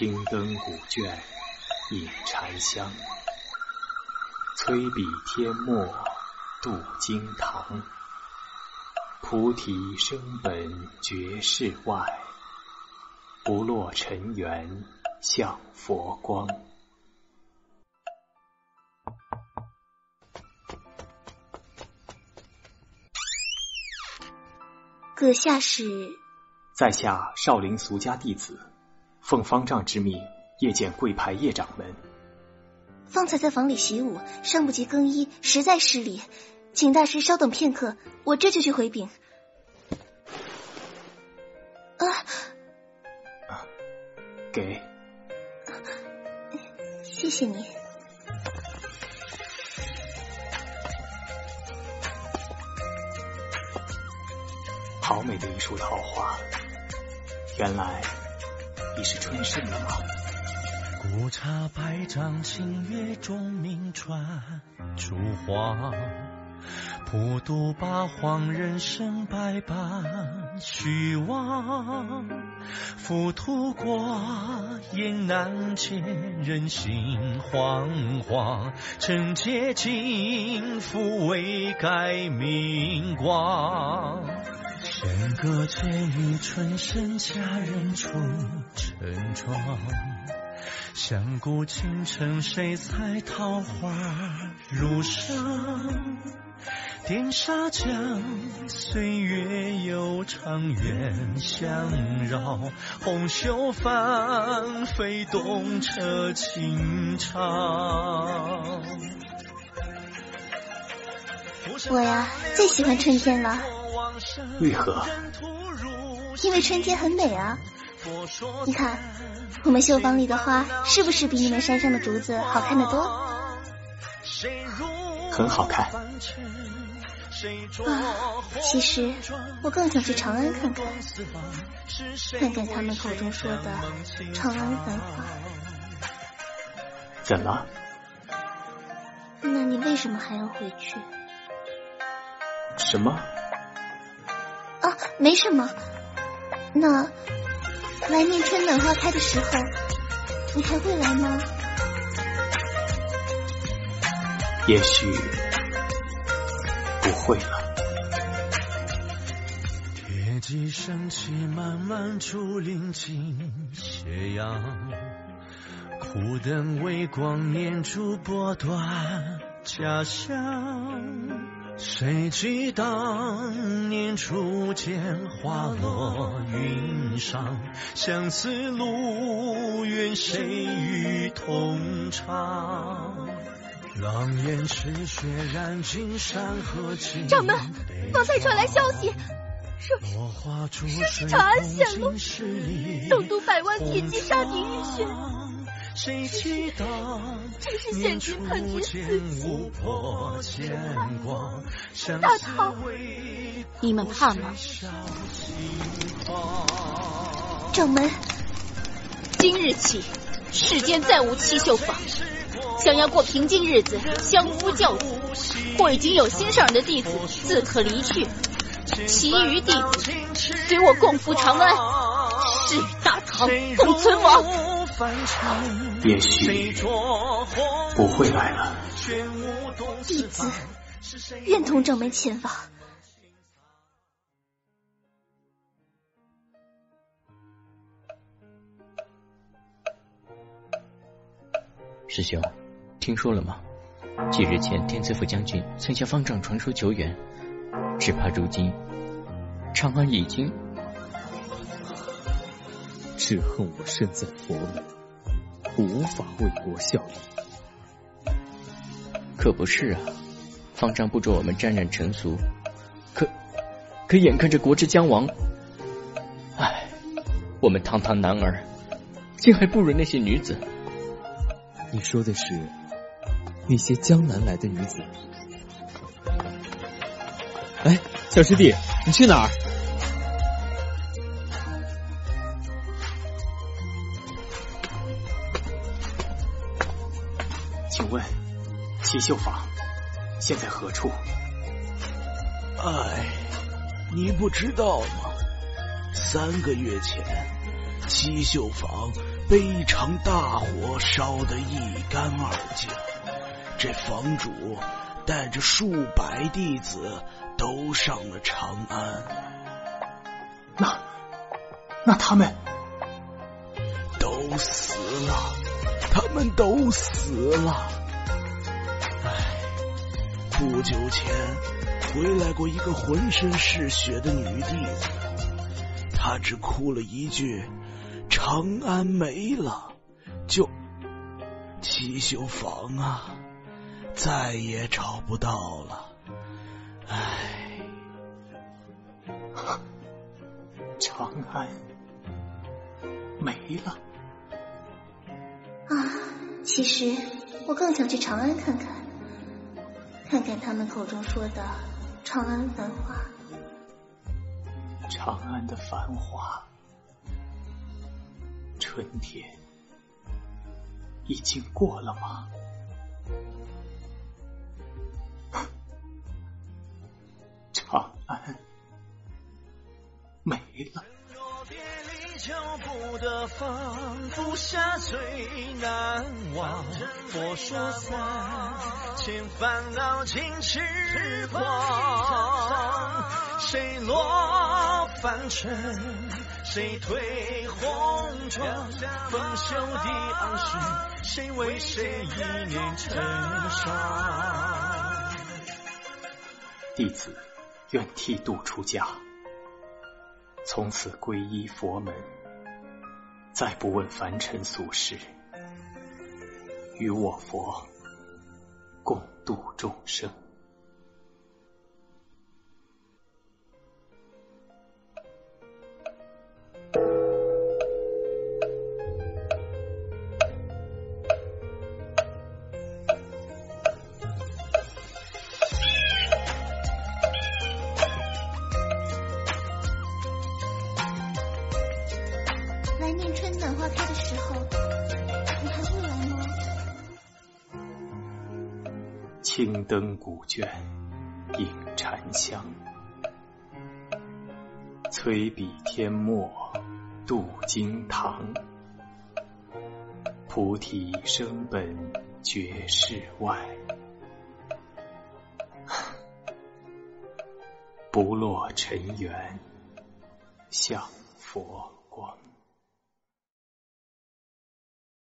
青灯古卷引禅香，催笔天墨镀金堂。菩提生本觉世外，不落尘缘向佛光。阁下是？在下少林俗家弟子，奉方丈之命夜见贵派叶掌门。方才在房里习武，尚不及更衣，实在失礼，请大师稍等片刻，我这就去回禀。啊，给，谢谢你。好美的一束桃花，原来你是春盛了吗？古刹百丈清月中明传烛花，普渡八荒人生百般虚妄。浮屠过，雁难见人心惶惶。尘劫尽，复未改明光。弦歌醉于春深，佳人出晨妆。响鼓倾城，谁采桃花如霜？颠沙江，岁月悠长，远相绕。红袖翻飞，动彻情长。我呀，最喜欢春天了。为何？因为春天很美啊！你看，我们绣坊里的花是不是比你们山上的竹子好看的多？很好看。啊，其实我更想去长安看看，看看他们口中说的长安繁华。怎么？那你为什么还要回去？什么？啊，没什么。那来年春暖花开的时候，你还会来吗？也许不会了。铁骑升起，漫漫竹林尽斜阳。苦等微光，念珠拨断家乡。谁记当年初见花落云上，相思路远，谁与同唱？狼烟赤血染尽山河情。掌门，方才传来消息，说说是长安陷落，东都百万铁骑杀敌浴血。谁记得正是现君叛军四起，大唐，你们怕吗？掌门，今日起，世间再无七秀坊，想要过平静日子，相夫教子，或已经有心上人的弟子，自可离去；其余弟子，随我共赴长安，誓与大唐共存亡。也许不会来了。弟子愿同掌门前往。师兄，听说了吗？几日前，天子府将军曾向方丈传书求援，只怕如今长安已经……只恨我身在佛门，无法为国效力。可不是啊，方丈不准我们沾染尘俗，可可眼看着国之将亡，唉，我们堂堂男儿，竟还不如那些女子。你说的是那些江南来的女子？哎，小师弟，你去哪儿？七秀坊现在何处？哎，你不知道吗？三个月前，七秀坊被一场大火烧得一干二净。这房主带着数百弟子都上了长安。那那他们都死了，他们都死了。唉，不久前回来过一个浑身是血的女弟子，她只哭了一句：“长安没了，就七秀坊啊。”再也找不到了，唉，长安没了！其实我更想去长安看看，看看他们口中说的长安繁华。长安的繁华，春天已经过了吗？长安没了。求不得放，不下最难忘。佛说三，千烦恼尽痴狂。谁落凡尘，谁退红妆？风袖的昂首，谁为谁一念成伤？弟子。愿剃度出家，从此皈依佛门，再不问凡尘俗事，与我佛共度众生。青灯古卷映禅香，催笔天墨镀金堂。菩提生本绝世外，不落尘缘向佛光。